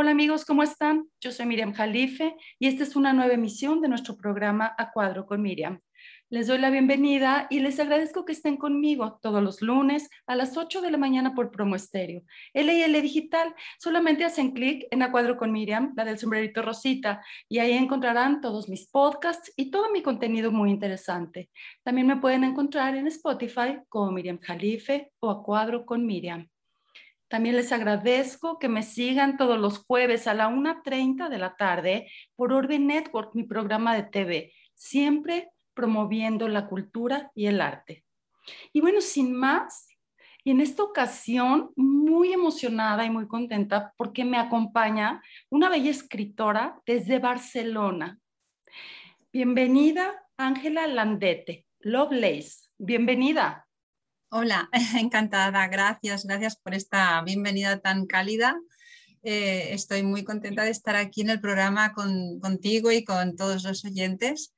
Hola amigos, ¿cómo están? Yo soy Miriam Jalife y esta es una nueva emisión de nuestro programa A Cuadro con Miriam. Les doy la bienvenida y les agradezco que estén conmigo todos los lunes a las 8 de la mañana por Promo Estéreo. LL Digital, solamente hacen clic en A Cuadro con Miriam, la del sombrerito rosita, y ahí encontrarán todos mis podcasts y todo mi contenido muy interesante. También me pueden encontrar en Spotify como Miriam Jalife o A Cuadro con Miriam. También les agradezco que me sigan todos los jueves a la 1.30 de la tarde por Orbe Network, mi programa de TV, siempre promoviendo la cultura y el arte. Y bueno, sin más, y en esta ocasión muy emocionada y muy contenta porque me acompaña una bella escritora desde Barcelona. Bienvenida, Ángela Landete, Lovelace. Bienvenida. Hola, encantada, gracias, gracias por esta bienvenida tan cálida. Eh, estoy muy contenta de estar aquí en el programa contigo y con todos los oyentes.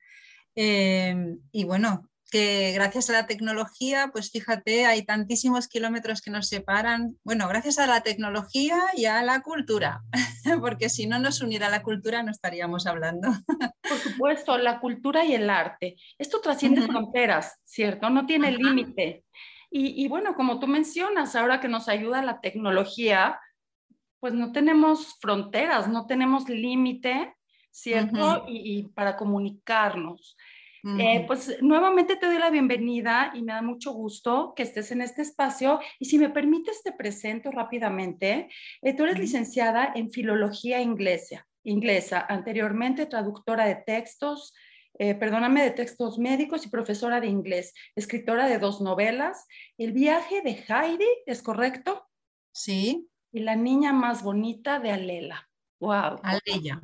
Eh, y bueno, que gracias a la tecnología, pues fíjate, hay tantísimos kilómetros que nos separan. Bueno, gracias a la tecnología y a la cultura, porque si no nos uniera la cultura no estaríamos hablando. Por supuesto, la cultura y el arte. Esto trasciende fronteras, ¿cierto? No tiene límite. Y, bueno, como tú mencionas, ahora que nos ayuda la tecnología, pues no tenemos fronteras, no tenemos límite, ¿cierto? y, para comunicarnos. Eh, pues nuevamente te doy la bienvenida y me da mucho gusto que estés en este espacio. Y si me permites, te presento rápidamente. Eh, tú eres licenciada en Filología inglesa, inglesa, anteriormente traductora de textos, eh, perdóname, de textos médicos y profesora de inglés, escritora de dos novelas. El viaje de Heidi, ¿es correcto? Sí. Y la niña más bonita de Alela. Wow. Aleya.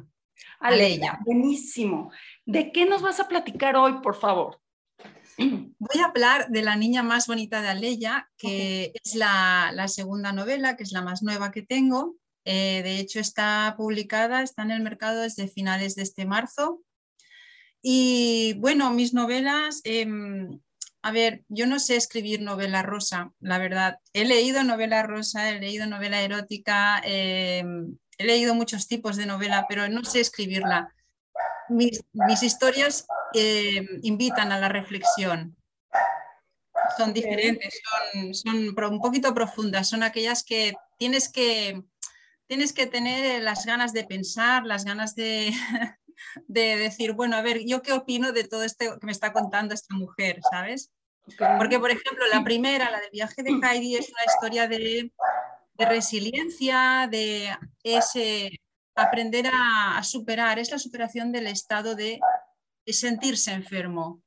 Aleya. Buenísimo. ¿De qué nos vas a platicar hoy, por favor? Voy a hablar de La niña más bonita de Aleya, que es la, segunda novela, que es la más nueva que tengo. Eh, de hecho, está publicada, está en el mercado desde finales de este marzo y bueno, mis novelas, em, a ver, yo no sé escribir novela rosa, la verdad. He leído novela rosa, he leído novela erótica, em, he leído muchos tipos de novela, pero no sé escribirla. Mis, historias em, invitan a la reflexión. Son diferentes, son, son un poquito profundas, son aquellas que tienes que, tienes que tener las ganas de pensar, las ganas de, de decir, bueno, a ver, ¿yo qué opino de todo esto que me está contando esta mujer, ¿sabes? Porque, por ejemplo, la primera, la del viaje de Heidi, es una historia de, resiliencia, de ese aprender a, superar, es la superación del estado de, sentirse enfermo,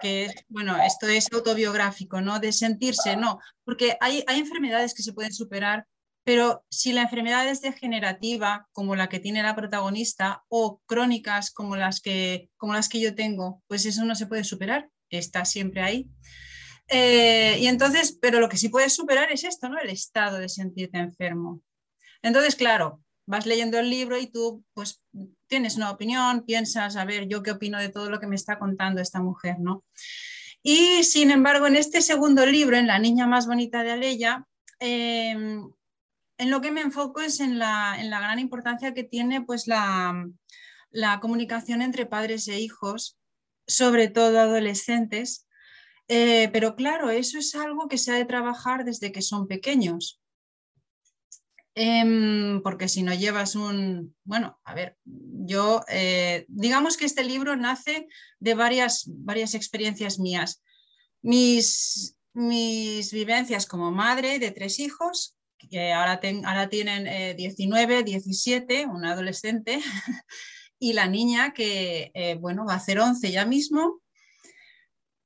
que es, bueno, esto es autobiográfico, ¿no? De sentirse, no, porque hay, hay enfermedades que se pueden superar pero si la enfermedad es degenerativa, como la que tiene la protagonista, o crónicas como las que, como las que yo tengo, pues eso no se puede superar, está siempre ahí. Eh, y entonces, pero lo que sí puedes superar es esto, ¿no? El estado de sentirte enfermo. Entonces, claro, vas leyendo el libro y tú, pues, tienes una opinión, piensas, a ver, yo qué opino de todo lo que me está contando esta mujer, ¿no? Y sin embargo, en este segundo libro, en La niña más bonita de Aleya, eh, en lo que me enfoco es en la, gran importancia que tiene pues, la, comunicación entre padres e hijos, sobre todo adolescentes. Eh, pero claro, eso es algo que se ha de trabajar desde que son pequeños. Em, porque si no llevas un, bueno, a ver, yo, eh, digamos que este libro nace de varias, experiencias mías. Mis vivencias como madre de tres hijos, que ahora, ahora tienen 19, eh, 17, un adolescente, y la niña que, eh, bueno, va a hacer 11 ya mismo.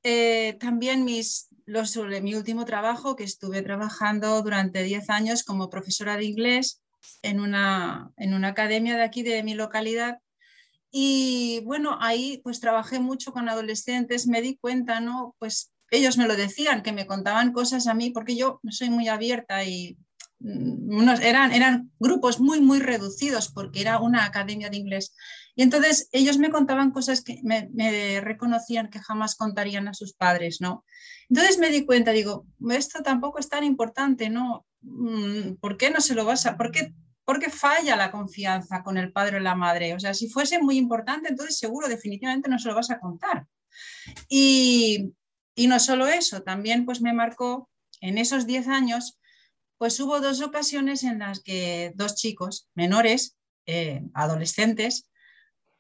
Eh, también mis, los, sobre mi último trabajo, que estuve trabajando durante 10 años como profesora de inglés en una, en una academia de aquí de mi localidad. Y bueno, ahí pues trabajé mucho con adolescentes, me di cuenta, ¿no? Pues ellos me lo decían, que me contaban cosas a mí, porque yo soy muy abierta y Mm, eran, eran grupos muy, muy reducidos porque era una academia de inglés. Y entonces ellos me contaban cosas que me, reconocían que jamás contarían a sus padres, ¿no? Entonces me di cuenta, digo, esto tampoco es tan importante, ¿no? Mm, ¿Por qué no se lo vas a, por qué porque falla la confianza con el padre o la madre. O sea, si fuese muy importante, entonces seguro, definitivamente no se lo vas a contar. Y, no solo eso, también pues me marcó en esos 10 años, pues hubo dos ocasiones en las que dos chicos menores, eh, adolescentes,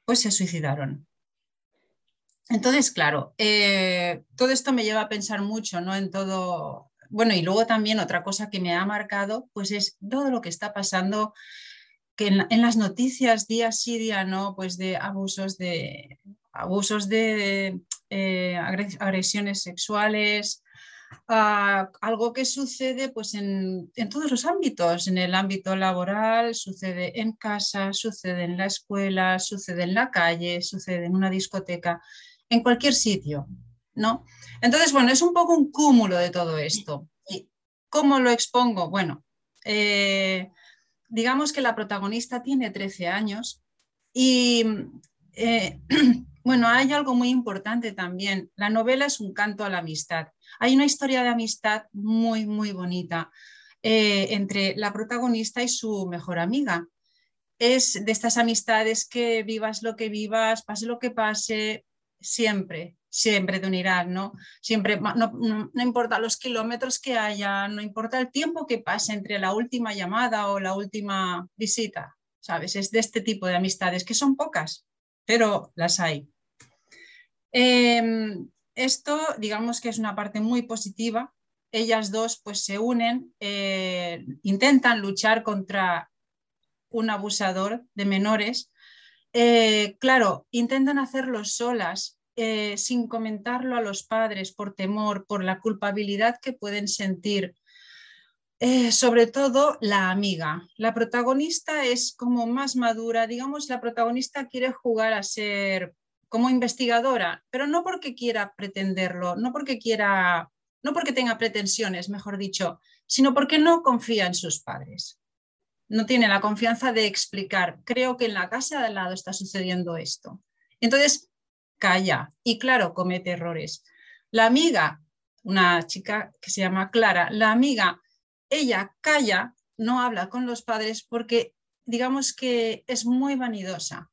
pues se suicidaron. Entonces, claro, eh, todo esto me lleva a pensar mucho, ¿no? En todo, bueno, y luego también otra cosa que me ha marcado, pues es todo lo que está pasando que en, las noticias día sí día no, pues de abusos de abusos de eh, agresiones sexuales, ah, algo que sucede pues en, en, todos los ámbitos, en el ámbito laboral, sucede en casa, sucede en la escuela, sucede en la calle, sucede en una discoteca en cualquier sitio, ¿no? Entonces, bueno, es un poco un cúmulo de todo esto. ¿Y cómo lo expongo? Bueno, eh, digamos que la protagonista tiene 13 años y, eh, bueno, hay algo muy importante también. La novela es un canto a la amistad. Hay una historia de amistad muy, muy bonita eh, entre la protagonista y su mejor amiga. Es de estas amistades que vivas lo que vivas, pase lo que pase, siempre, siempre te unirás, ¿no? Siempre, no, importa los kilómetros que haya, no importa el tiempo que pase entre la última llamada o la última visita, ¿sabes? Es de este tipo de amistades, que son pocas, pero las hay. Em, esto, digamos que es una parte muy positiva. Ellas dos pues se unen, eh, intentan luchar contra un abusador de menores eh, claro, intentan hacerlo solas, eh, sin comentarlo a los padres por temor, por la culpabilidad que pueden sentir. Sobre todo la amiga. La protagonista es como más madura, digamos, la protagonista quiere jugar a ser como investigadora, pero no porque quiera pretenderlo, no porque quiera, no porque tenga pretensiones, mejor dicho, sino porque no confía en sus padres no tiene la confianza de explicar, creo que en la casa de al lado está sucediendo esto. Entonces, calla y claro, comete errores. La amiga, una chica que se llama Clara, la amiga, ella calla, no habla con los padres porque digamos que es muy vanidosa.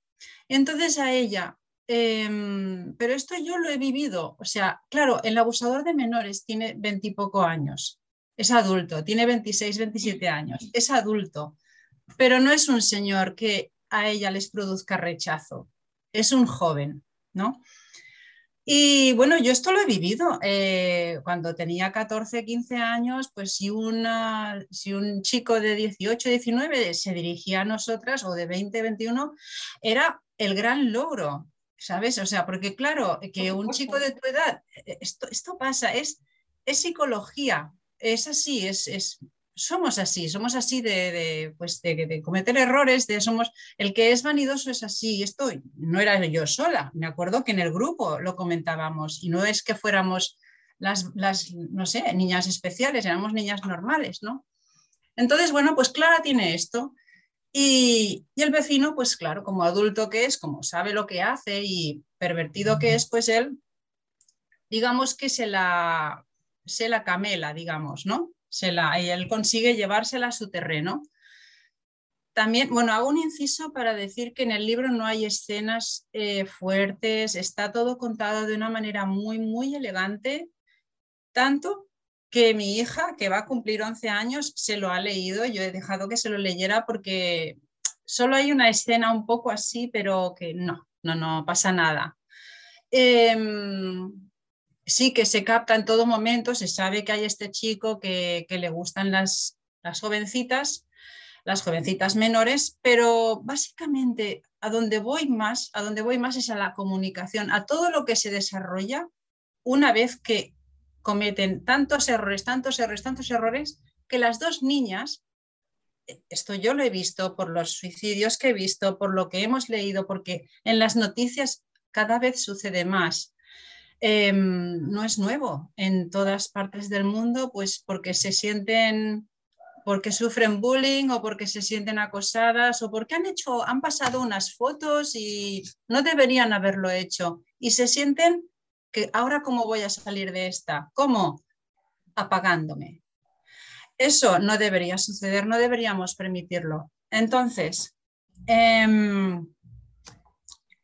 Entonces a ella, em, pero esto yo lo he vivido, o sea, claro, el abusador de menores tiene veintipoco años, es adulto, tiene 26, 27 años, es adulto pero no es un señor que a ella les produzca rechazo, es un joven, ¿no? Y bueno, yo esto lo he vivido. Eh, cuando tenía 14, 15 años, pues si, una, si un chico de 18, 19 se dirigía a nosotras, o de 20, 21, era el gran logro, ¿sabes? O sea, porque claro, que un chico de tu edad, eh, esto, esto pasa, es, es psicología, es así, es, es somos así, somos así de, pues de, cometer errores, de somos, el que es vanidoso es así, esto no era yo sola, me acuerdo que en el grupo lo comentábamos y no es que fuéramos las, las no sé, niñas especiales, éramos niñas normales, ¿no? Entonces, bueno, pues Clara tiene esto y, y, el vecino, pues claro, como adulto que es, como sabe lo que hace y pervertido que es, pues él, digamos que se la, se la camela, digamos, ¿no? y él consigue llevársela a su terreno. También, bueno, hago un inciso para decir que en el libro no hay escenas eh, fuertes, está todo contado de una manera muy, muy elegante, tanto que mi hija, que va a cumplir 11 años, se lo ha leído, yo he dejado que se lo leyera porque solo hay una escena un poco así, pero que no, no, no pasa nada. Em, sí que se capta en todo momento, se sabe que hay este chico que, le gustan las, las jovencitas, las jovencitas menores, pero básicamente a donde voy más, a donde voy más es a la comunicación, a todo lo que se desarrolla una vez que cometen tantos errores, tantos errores, tantos errores, que las dos niñas, esto yo lo he visto por los suicidios que he visto, por lo que hemos leído, porque en las noticias cada vez sucede más. Em, no es nuevo en todas partes del mundo, pues porque se sienten, porque sufren bullying o porque se sienten acosadas o porque han hecho, han pasado unas fotos y no deberían haberlo hecho y se sienten que ahora cómo voy a salir de esta, ¿cómo? Apagándome. Eso no debería suceder, no deberíamos permitirlo. Entonces, em,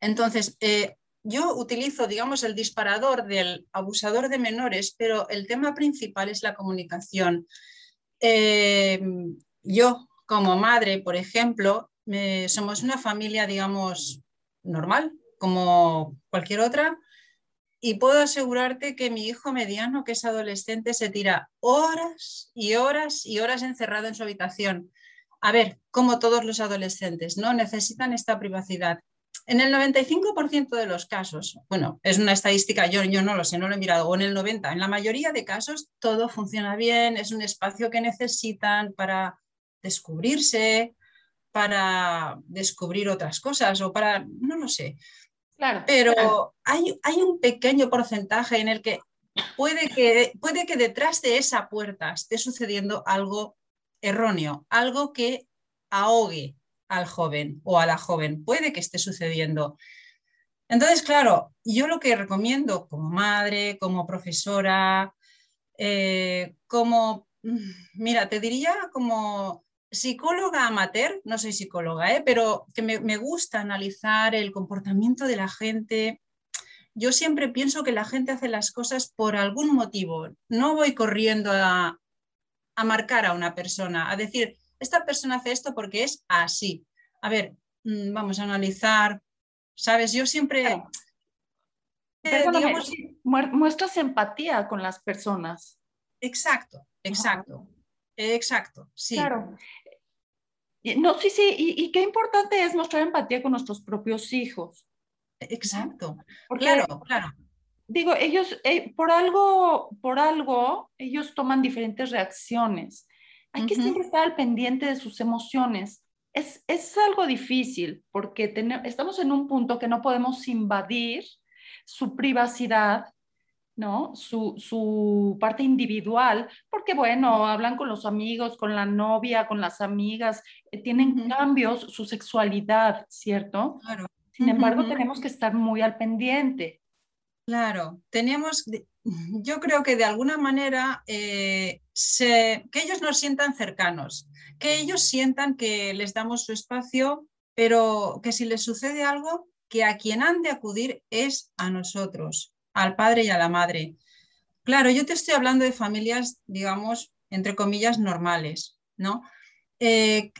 entonces eh, yo utilizo, digamos, el disparador del abusador de menores, pero el tema principal es la comunicación. Em, yo, como madre, por ejemplo, somos una familia, digamos, normal, como cualquier otra, y puedo asegurarte que mi hijo mediano, que es adolescente, se tira horas y horas y horas encerrado en su habitación. A ver, como todos los adolescentes, ¿no? Necesitan esta privacidad. En el 95% de los casos, bueno, es una estadística, yo, yo no lo sé, no lo he mirado, o en el 90%, en la mayoría de casos todo funciona bien, es un espacio que necesitan para descubrirse, para descubrir otras cosas o para, no lo sé. Claro. Pero Hay, hay un pequeño porcentaje en el que puede, que puede que detrás de esa puerta esté sucediendo algo erróneo, algo que ahogue al joven o a la joven. Puede que esté sucediendo. Entonces, claro, yo lo que recomiendo como madre, como profesora, eh, como, mm, mira, te diría como psicóloga amateur, no soy psicóloga, ¿eh? pero que me, gusta analizar el comportamiento de la gente. Yo siempre pienso que la gente hace las cosas por algún motivo. No voy corriendo a, marcar a una persona, a decir, esta persona hace esto porque es así. A ver, mm, vamos a analizar, ¿sabes? Yo siempre... Eh, muestras empatía con las personas. Exacto, exacto. Exacto, sí. Claro. No, sí, sí, y, qué importante es mostrar empatía con nuestros propios hijos. Exacto, claro, claro. Digo, ellos, eh, por algo, por algo, ellos toman diferentes reacciones. Hay que siempre estar al pendiente de sus emociones. Es, es algo difícil porque estamos en un punto que no podemos invadir su privacidad ¿no? Su, parte individual, porque bueno, hablan con los amigos, con la novia, con las amigas, eh, tienen cambios, su sexualidad, ¿cierto? Claro. Sin embargo, tenemos que estar muy al pendiente. Claro, tenemos, yo creo que de alguna manera eh, que ellos nos sientan cercanos, que ellos sientan que les damos su espacio, pero que si les sucede algo, que a quien han de acudir es a nosotros al padre y a la madre. Claro, yo te estoy hablando de familias, digamos, entre comillas, normales, ¿no? Eh,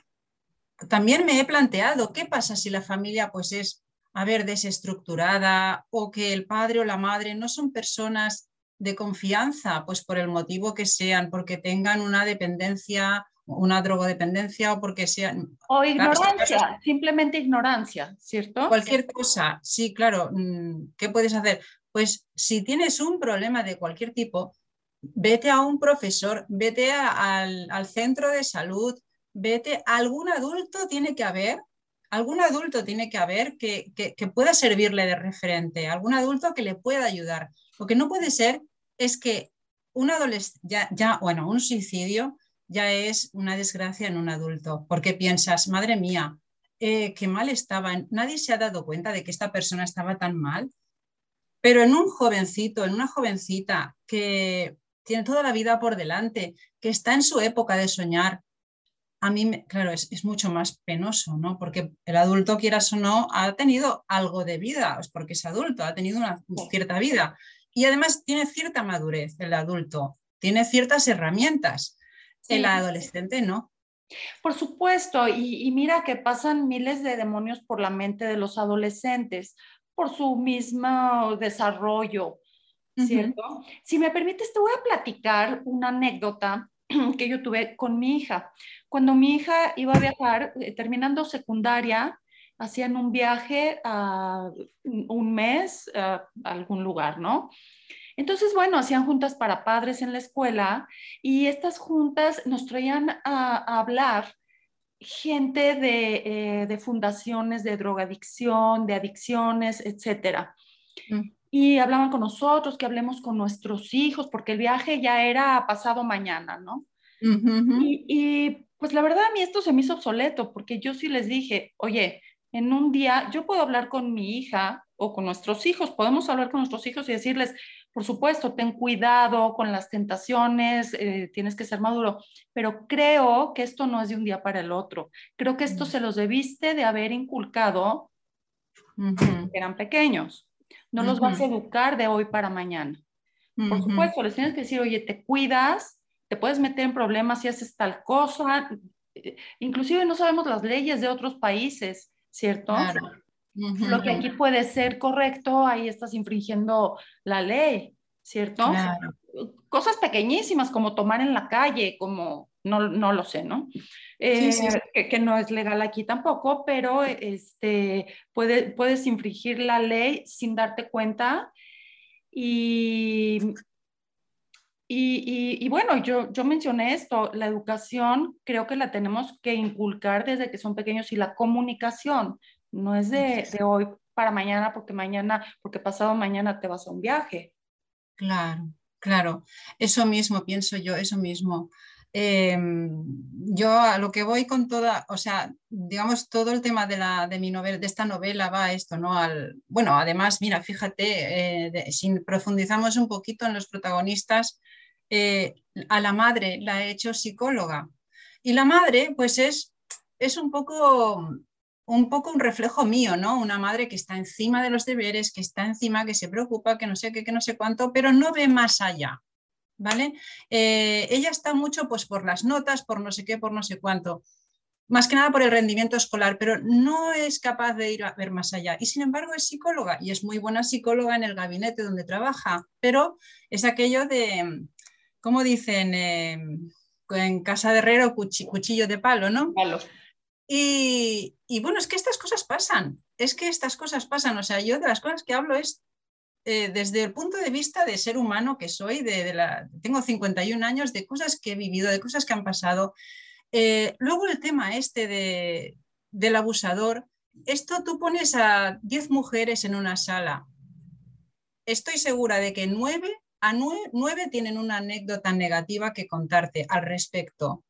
también me he planteado, ¿qué pasa si la familia pues es, a ver, desestructurada o que el padre o la madre no son personas de confianza, pues por el motivo que sean, porque tengan una dependencia, una drogodependencia o porque sean... O ignorancia, simplemente ignorancia, ¿cierto? Cualquier cosa, sí, claro. Mm, ¿Qué puedes hacer? Pues si tienes un problema de cualquier tipo, vete a un profesor, vete al, centro de salud, vete, algún adulto tiene que haber, algún adulto tiene que haber que, pueda servirle de referente, algún adulto que le pueda ayudar. Lo que no puede ser es que un adolescente, ya, bueno, un suicidio ya es una desgracia en un adulto, porque piensas, madre mía, eh, qué mal estaba, nadie se ha dado cuenta de que esta persona estaba tan mal pero en un jovencito, en una jovencita que tiene toda la vida por delante, que está en su época de soñar, a mí, claro, es, mucho más penoso, ¿no? Porque el adulto, quieras o no, ha tenido algo de vida, es porque es adulto, ha tenido una cierta vida. Y además tiene cierta madurez el adulto, tiene ciertas herramientas. El adolescente no. Por supuesto, y, y, mira que pasan miles de demonios por la mente de los adolescentes por su mismo desarrollo, ¿cierto? Si me permites, te voy a platicar una anécdota que yo tuve con mi hija. Cuando mi hija iba a viajar, eh, terminando secundaria, hacían un viaje a un mes a algún lugar, ¿no? Entonces, bueno, hacían juntas para padres en la escuela y estas juntas nos traían a hablar gente de, eh, fundaciones de drogadicción, de adicciones, etcétera. Mm. Y hablaban con nosotros, que hablemos con nuestros hijos, porque el viaje ya era pasado mañana, ¿no? y, y, pues la verdad a mí esto se me hizo obsoleto, porque yo sí les dije, oye, en un día yo puedo hablar con mi hija o con nuestros hijos, podemos hablar con nuestros hijos y decirles, por supuesto, ten cuidado con las tentaciones, eh, tienes que ser maduro, pero creo que esto no es de un día para el otro. Creo que esto mm. se los debiste de haber inculcado que eran pequeños. No los vas a educar de hoy para mañana. Por supuesto, les tienes que decir, oye, te cuidas, te puedes meter en problemas si haces tal cosa. Inclusive no sabemos las leyes de otros países, ¿cierto? Lo que aquí puede ser correcto, ahí estás infringiendo la ley, ¿cierto? Cosas pequeñísimas como tomar en la calle, como no, no lo sé, ¿no? Eh, que, no es legal aquí tampoco, pero este, puede, puedes infringir la ley sin darte cuenta. Y, y, y, bueno, yo, yo mencioné esto, la educación creo que la tenemos que inculcar desde que son pequeños y la comunicación no es de, de hoy para mañana, porque mañana, porque pasado mañana te vas a un viaje. Claro, claro, eso mismo pienso yo, eso mismo. Em, yo a lo que voy con toda, o sea, digamos, todo el tema de, la, de mi novela, de esta novela va a esto, ¿no? Al, bueno, además, mira, fíjate, eh, si profundizamos un poquito en los protagonistas, eh, a la madre la he hecho psicóloga. Y la madre, pues es, es un poco un poco un reflejo mío, ¿no? Una madre que está encima de los deberes, que está encima, que se preocupa, que no sé qué, que no sé cuánto, pero no ve más allá. ¿vale? Eh, ella está mucho pues por las notas, por no sé qué, por no sé cuánto, más que nada por el rendimiento escolar, pero no es capaz de ir a ver más allá. Y sin embargo es psicóloga y es muy buena psicóloga en el gabinete donde trabaja, pero es aquello de, ¿cómo dicen? Eh, en casa de herrero, cuchillo de palo, ¿no? Y, bueno, es que estas cosas pasan, es que estas cosas pasan, o sea, yo de las cosas que hablo es eh, desde el punto de vista de ser humano que soy, de, la, tengo 51 años, de cosas que he vivido, de cosas que han pasado. Eh, luego el tema este de, del abusador, esto tú pones a 10 mujeres en una sala. Estoy segura de que 9 a 9, tienen una anécdota negativa que contarte al respecto.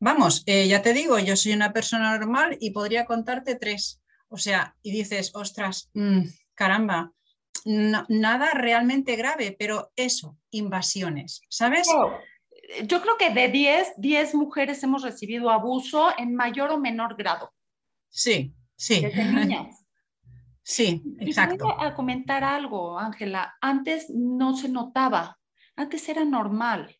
Vamos, eh, ya te digo, yo soy una persona normal y podría contarte tres. O sea, y dices, ostras, mm, caramba, nada realmente grave, pero eso, invasiones, ¿sabes? Yo creo que de 10, 10 mujeres hemos recibido abuso en mayor o menor grado. Sí, sí. Desde niñas. Sí, exacto. voy a comentar algo, Ángela. Antes no se notaba, antes era normal.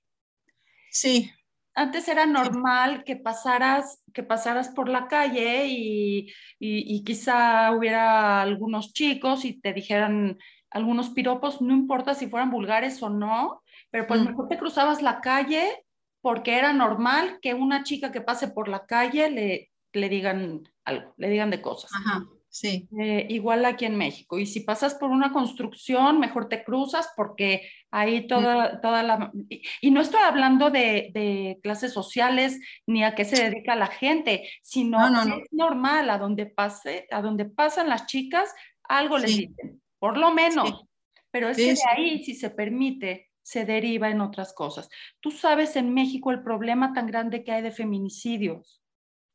Sí. Antes era normal que pasaras, que pasaras por la calle y, y, quizá hubiera algunos chicos y te dijeran algunos piropos, no importa si fueran vulgares o no, pero pues mm. mejor te cruzabas la calle porque era normal que una chica que pase por la calle le, le digan algo, le digan de cosas. Ajá. Sí. Eh, igual aquí en México. Y si pasas por una construcción, mejor te cruzas porque ahí toda, toda la... Y, no estoy hablando de, de, clases sociales ni a qué se dedica la gente, sino es normal, a donde, pase, a donde pasan las chicas, algo les dicen, por lo menos. Pero es que de ahí, si se permite, se deriva en otras cosas. Tú sabes en México el problema tan grande que hay de feminicidios.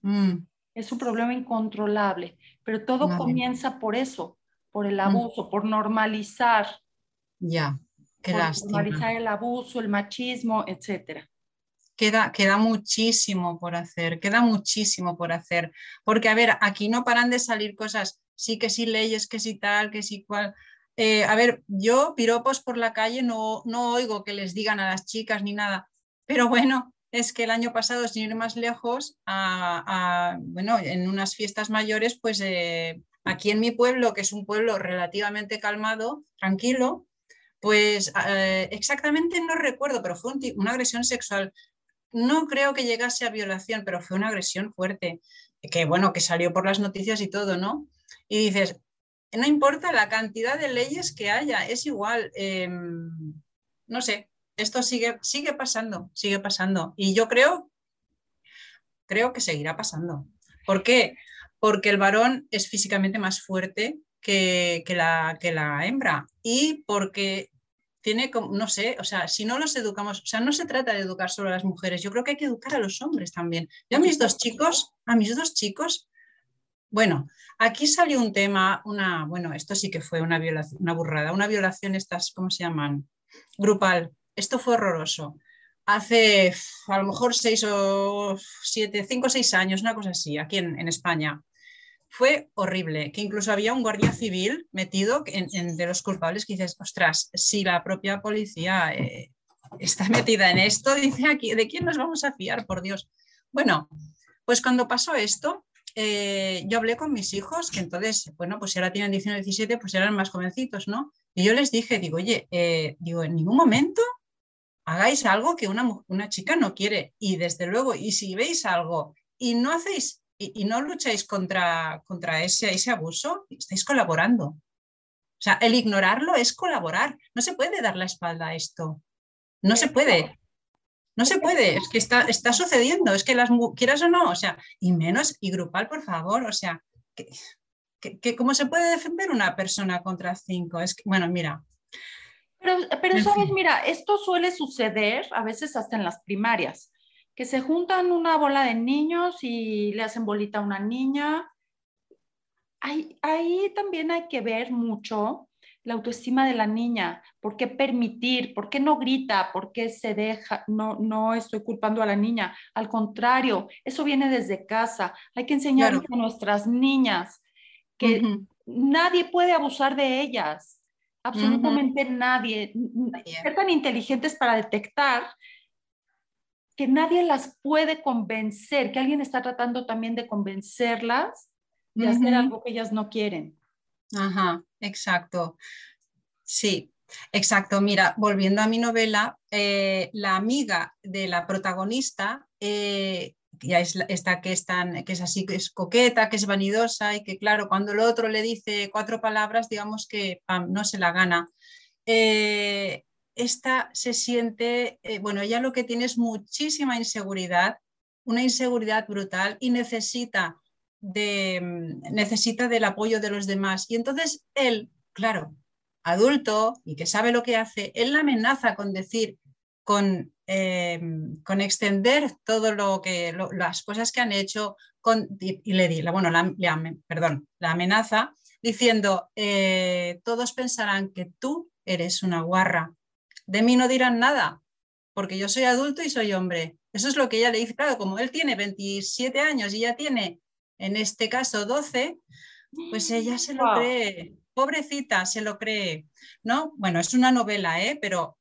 Mm. Es un problema incontrolable pero todo comienza por eso, por el mm. abuso, por normalizar. Ya, qué por Normalizar el abuso, el machismo, etcétera. Queda, queda, muchísimo por hacer, queda muchísimo por hacer. Porque, a ver, aquí no paran de salir cosas, sí que sí leyes, que sí tal, que sí cual. Eh, a ver, yo piropos por la calle no, no oigo que les digan a las chicas ni nada, pero bueno, es que el año pasado, sin ir más lejos, bueno, en unas fiestas mayores, pues eh, aquí en mi pueblo, que es un pueblo relativamente calmado, tranquilo, pues eh, exactamente no recuerdo, pero fue una agresión sexual. No creo que llegase a violación, pero fue una agresión fuerte, que bueno, que salió por las noticias y todo, ¿no? Y dices, no importa la cantidad de leyes que haya, es igual, em, no sé, esto sigue, sigue pasando, sigue pasando. Y yo creo, creo que seguirá pasando. ¿Por qué? Porque el varón es físicamente más fuerte que, la, que la hembra y porque tiene, no sé, o sea, si no los educamos, o sea, no se trata de educar solo a las mujeres, yo creo que hay que educar a los hombres también. Yo a mis dos chicos, a mis dos chicos, bueno, aquí salió un tema, una, bueno, esto sí que fue una violación, una burrada, una violación, estas, ¿cómo se llaman? grupal. Esto fue horroroso. Hace a lo mejor seis o siete, cinco o seis años, una cosa así, aquí en, España. Fue horrible, que incluso había un guardia civil metido de los culpables que dices, ostras, si la propia policía eh, está metida en esto, dice aquí, ¿de quién nos vamos a fiar, por Dios? Bueno, pues cuando pasó esto, eh, yo hablé con mis hijos, que entonces, bueno, pues si ahora tienen 19, 17, pues eran más jovencitos, ¿no? Y yo les dije, digo, oye, eh, digo, en ningún momento hagáis algo que una, una, chica no quiere. Y desde luego, y si veis algo y no hacéis y, no lucháis contra, contra ese, ese abuso, estáis colaborando. O sea, el ignorarlo es colaborar. No se puede dar la espalda a esto. No se puede. No se puede. Es que está, está sucediendo. Es que las quieras o no, o sea, y menos, y grupal, por favor. O sea, que, ¿Cómo se puede defender una persona contra cinco? Es que, bueno, mira. Pero, pero sabes, mira, esto suele suceder a veces hasta en las primarias, que se juntan una bola de niños y le hacen bolita a una niña. Ahí, ahí también hay que ver mucho la autoestima de la niña, por qué permitir, por qué no grita, por qué se deja, no, no estoy culpando a la niña, al contrario, eso viene desde casa, hay que enseñar a nuestras niñas que nadie puede abusar de ellas, absolutamente nadie. Ser tan inteligentes para detectar que nadie las puede convencer, que alguien está tratando también de convencerlas de hacer algo que ellas no quieren. Ajá, exacto. Sí, exacto. Mira, volviendo a mi novela, eh, la amiga de la protagonista eh, ya es esta que es, tan, que es así, que es coqueta, que es vanidosa y que claro, cuando el otro le dice cuatro palabras, digamos que no se la gana. Eh, esta se siente, eh, bueno, ella lo que tiene es muchísima inseguridad, una inseguridad brutal y necesita, de, mm, necesita del apoyo de los demás. Y entonces él, claro, adulto y que sabe lo que hace, él la amenaza con decir, con eh, con extender todo lo que las cosas que han hecho con, y, le di, la, bueno, la, perdón, la amenaza diciendo eh, todos pensarán que tú eres una guarra, de mí no dirán nada, porque yo soy adulto y soy hombre. Eso es lo que ella le dice, claro, como él tiene 27 años y ella tiene, en este caso, 12, pues ella se lo cree, pobrecita, se lo cree, ¿no? Bueno, es una novela, ¿eh? pero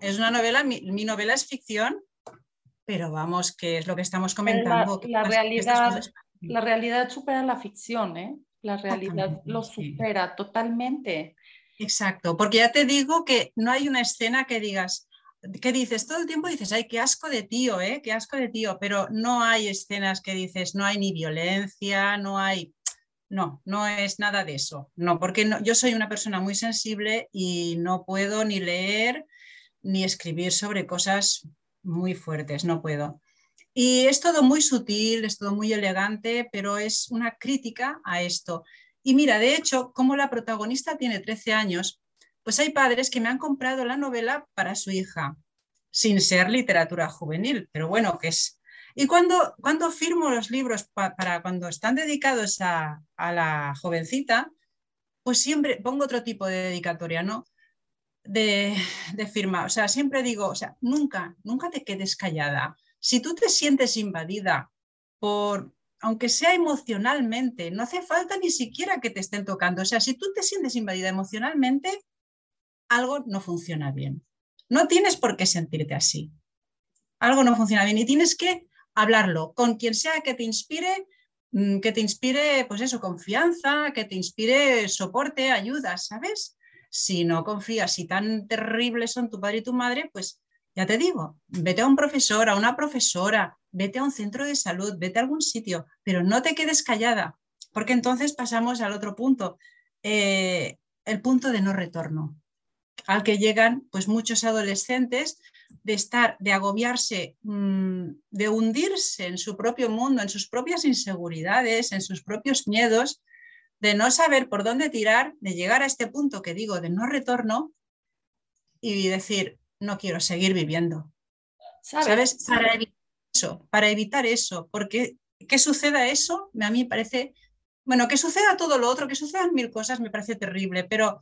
es una novela, mi, novela es ficción, pero vamos, que es lo que estamos comentando. La, realidad, la realidad supera la ficción, ¿eh? La realidad lo supera totalmente. Exacto, porque ya te digo que no hay una escena que digas, que dices todo el tiempo dices, ay, qué asco de tío, ¿eh? Qué asco de tío, pero no hay escenas que dices, no hay ni violencia, no hay, no, no es nada de eso, no, porque no, yo soy una persona muy sensible y no puedo ni leer ni escribir sobre cosas muy fuertes, no puedo. Y es todo muy sutil, es todo muy elegante, pero es una crítica a esto. Y mira, de hecho, como la protagonista tiene 13 años, pues hay padres que me han comprado la novela para su hija, sin ser literatura juvenil, pero bueno, que es... Y cuando, cuando firmo los libros para cuando están dedicados a, a la jovencita, pues siempre pongo otro tipo de dedicatoria, ¿no? De, firma. O sea, siempre digo, o sea, nunca, nunca te quedes callada. Si tú te sientes invadida por, aunque sea emocionalmente, no hace falta ni siquiera que te estén tocando. O sea, si tú te sientes invadida emocionalmente, algo no funciona bien. No tienes por qué sentirte así. Algo no funciona bien y tienes que hablarlo con quien sea que te inspire, mm, que te inspire, pues eso, confianza, que te inspire soporte, ayuda, ¿sabes? Si no confías, si tan terribles son tu padre y tu madre, pues ya te digo, vete a un profesor, a una profesora, vete a un centro de salud, vete a algún sitio, pero no te quedes callada, porque entonces pasamos al otro punto, eh, el punto de no retorno, al que llegan pues muchos adolescentes de estar, de agobiarse, mm, de hundirse en su propio mundo, en sus propias inseguridades, en sus propios miedos, de no saber por dónde tirar, de llegar a este punto que digo de no retorno y decir, no quiero seguir viviendo. ¿Sabes? Para evitar eso, para evitar eso, porque que suceda eso, a mí me parece, bueno, que suceda todo lo otro, que sucedan mil cosas, me parece terrible, pero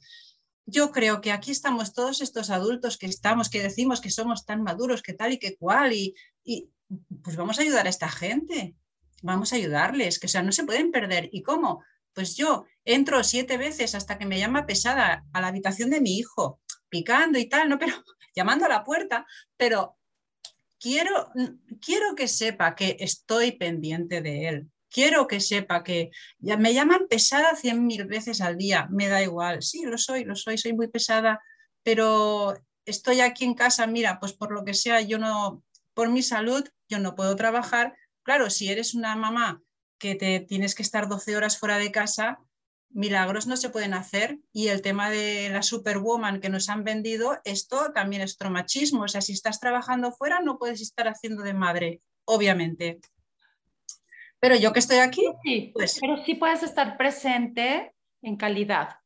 yo creo que aquí estamos todos estos adultos que estamos, que decimos que somos tan maduros, que tal y que cual, y, y pues vamos a ayudar a esta gente, vamos a ayudarles, que o sea, no se pueden perder. ¿Y cómo? Pues yo entro siete veces hasta que me llama pesada a la habitación de mi hijo, picando y tal, no, pero llamando a la puerta, pero quiero, quiero que sepa que estoy pendiente de él. Quiero que sepa que ya me llaman pesada cien mil veces al día, me da igual. Sí, lo soy, lo soy, soy muy pesada, pero estoy aquí en casa, mira, pues por lo que sea, yo no, por mi salud, yo no puedo trabajar. Claro, si eres una mamá que te tienes que estar 12 horas fuera de casa, milagros no se pueden hacer y el tema de la superwoman que nos han vendido, esto también es otro machismo. O sea, si estás trabajando fuera no puedes estar haciendo de madre, obviamente. Pero yo que estoy aquí, sí, pues... Pero sí puedes estar presente en calidad.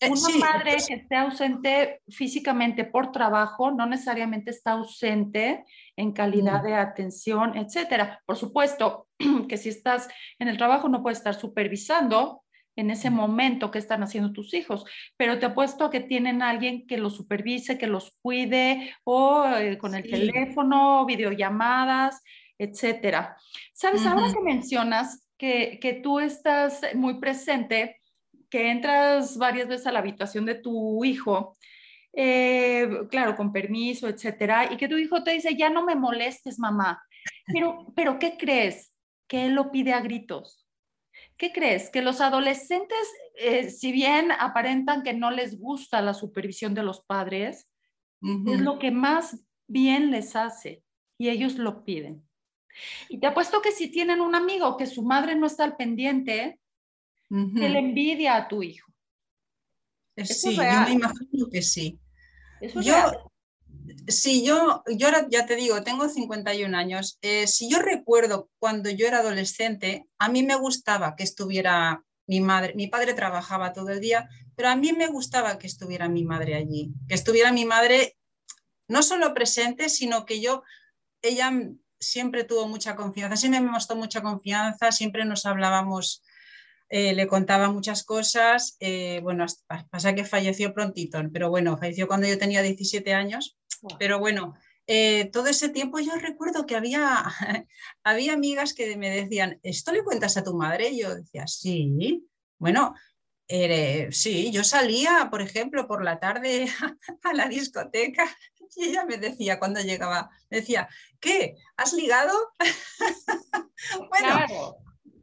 Eh, Una madre que esté ausente físicamente por trabajo no necesariamente está ausente en calidad de atención, etcétera. Por supuesto que si estás en el trabajo no puedes estar supervisando en ese momento que están haciendo tus hijos, pero te apuesto a que tienen alguien que los supervise, que los cuide o eh, con el teléfono, videollamadas, etcétera. Sabes, ahora que mencionas que, que tú estás muy presente, que entras varias veces a la habitación de tu hijo, eh, claro, con permiso, etcétera, y que tu hijo te dice, ya no me molestes, mamá. Pero, pero ¿qué crees? Que él lo pide a gritos. ¿Qué crees? Que los adolescentes, eh, si bien aparentan que no les gusta la supervisión de los padres, es lo que más bien les hace y ellos lo piden. Y te apuesto que si tienen un amigo que su madre no está al pendiente, que le envidia a tu hijo. sí, yo me imagino que sí. yo, Sí, yo, yo ahora ya te digo, tengo 51 años. Eh, si yo recuerdo cuando yo era adolescente, a mí me gustaba que estuviera mi madre, mi padre trabajaba todo el día, pero a mí me gustaba que estuviera mi madre allí, que estuviera mi madre no solo presente, sino que yo, ella siempre tuvo mucha confianza, siempre me mostró mucha confianza, siempre nos hablábamos, eh, le contaba muchas cosas. Eh, bueno, pasa que falleció prontito, pero bueno, falleció cuando yo tenía 17 años pero bueno, eh, todo ese tiempo yo recuerdo que había, había amigas que me decían, ¿esto le cuentas a tu madre? Y yo decía, sí. Bueno, sí, yo salía, por ejemplo, por la tarde a la discoteca y ella me decía cuando llegaba, me decía, ¿qué? ¿Has ligado? bueno,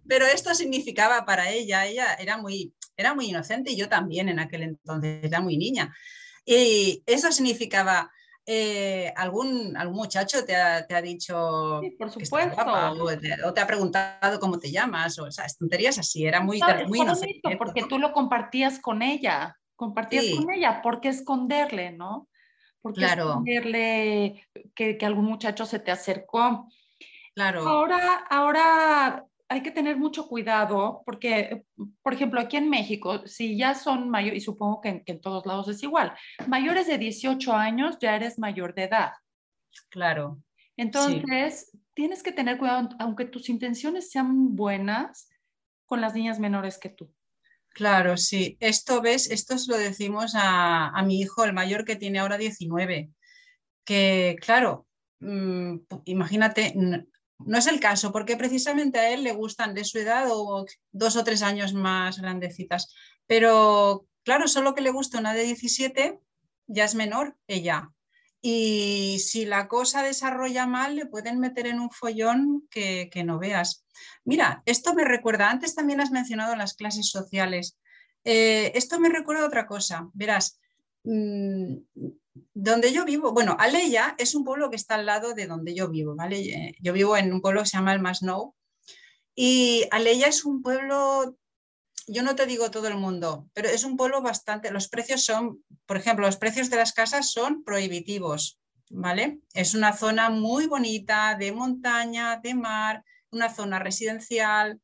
pero esto significaba para ella, ella era muy, era muy inocente y yo también en aquel entonces era muy niña. Y eso significaba, eh, ¿algún, ¿algún muchacho te ha, te ha dicho por supuesto. o, te, ha preguntado cómo te llamas? O esas tonterías así, era muy, muy inocente. Porque tú lo compartías con ella, compartías con ella, ¿por qué esconderle, no? ¿Por qué esconderle que, que, algún muchacho se te acercó? Claro. Ahora, ahora hay que tener mucho cuidado porque, por ejemplo, aquí en México, si ya son mayores, y supongo que en, todos lados es igual, mayores de 18 años ya eres mayor de edad. Claro. Entonces, tienes que tener cuidado, aunque tus intenciones sean buenas, con las niñas menores que tú. Claro, sí. Esto ves, esto lo decimos a, a mi hijo, el mayor que tiene ahora 19, que claro, mm, imagínate, no es el caso, porque precisamente a él le gustan de su edad o dos o tres años más grandecitas. Pero claro, solo que le gusta una de 17, ya es menor ella. Y si la cosa desarrolla mal, le pueden meter en un follón que, no veas. Mira, esto me recuerda, antes también has mencionado las clases sociales. Eh, esto me recuerda otra cosa. Verás, mm, donde yo vivo, bueno, Aleya es un pueblo que está al lado de donde yo vivo, ¿vale? Eh, yo vivo en un pueblo que se llama el Masnou y Aleya es un pueblo, yo no te digo todo el mundo, pero es un pueblo bastante, los precios son, por ejemplo, los precios de las casas son prohibitivos, ¿vale? Es una zona muy bonita, de montaña, de mar, una zona residencial.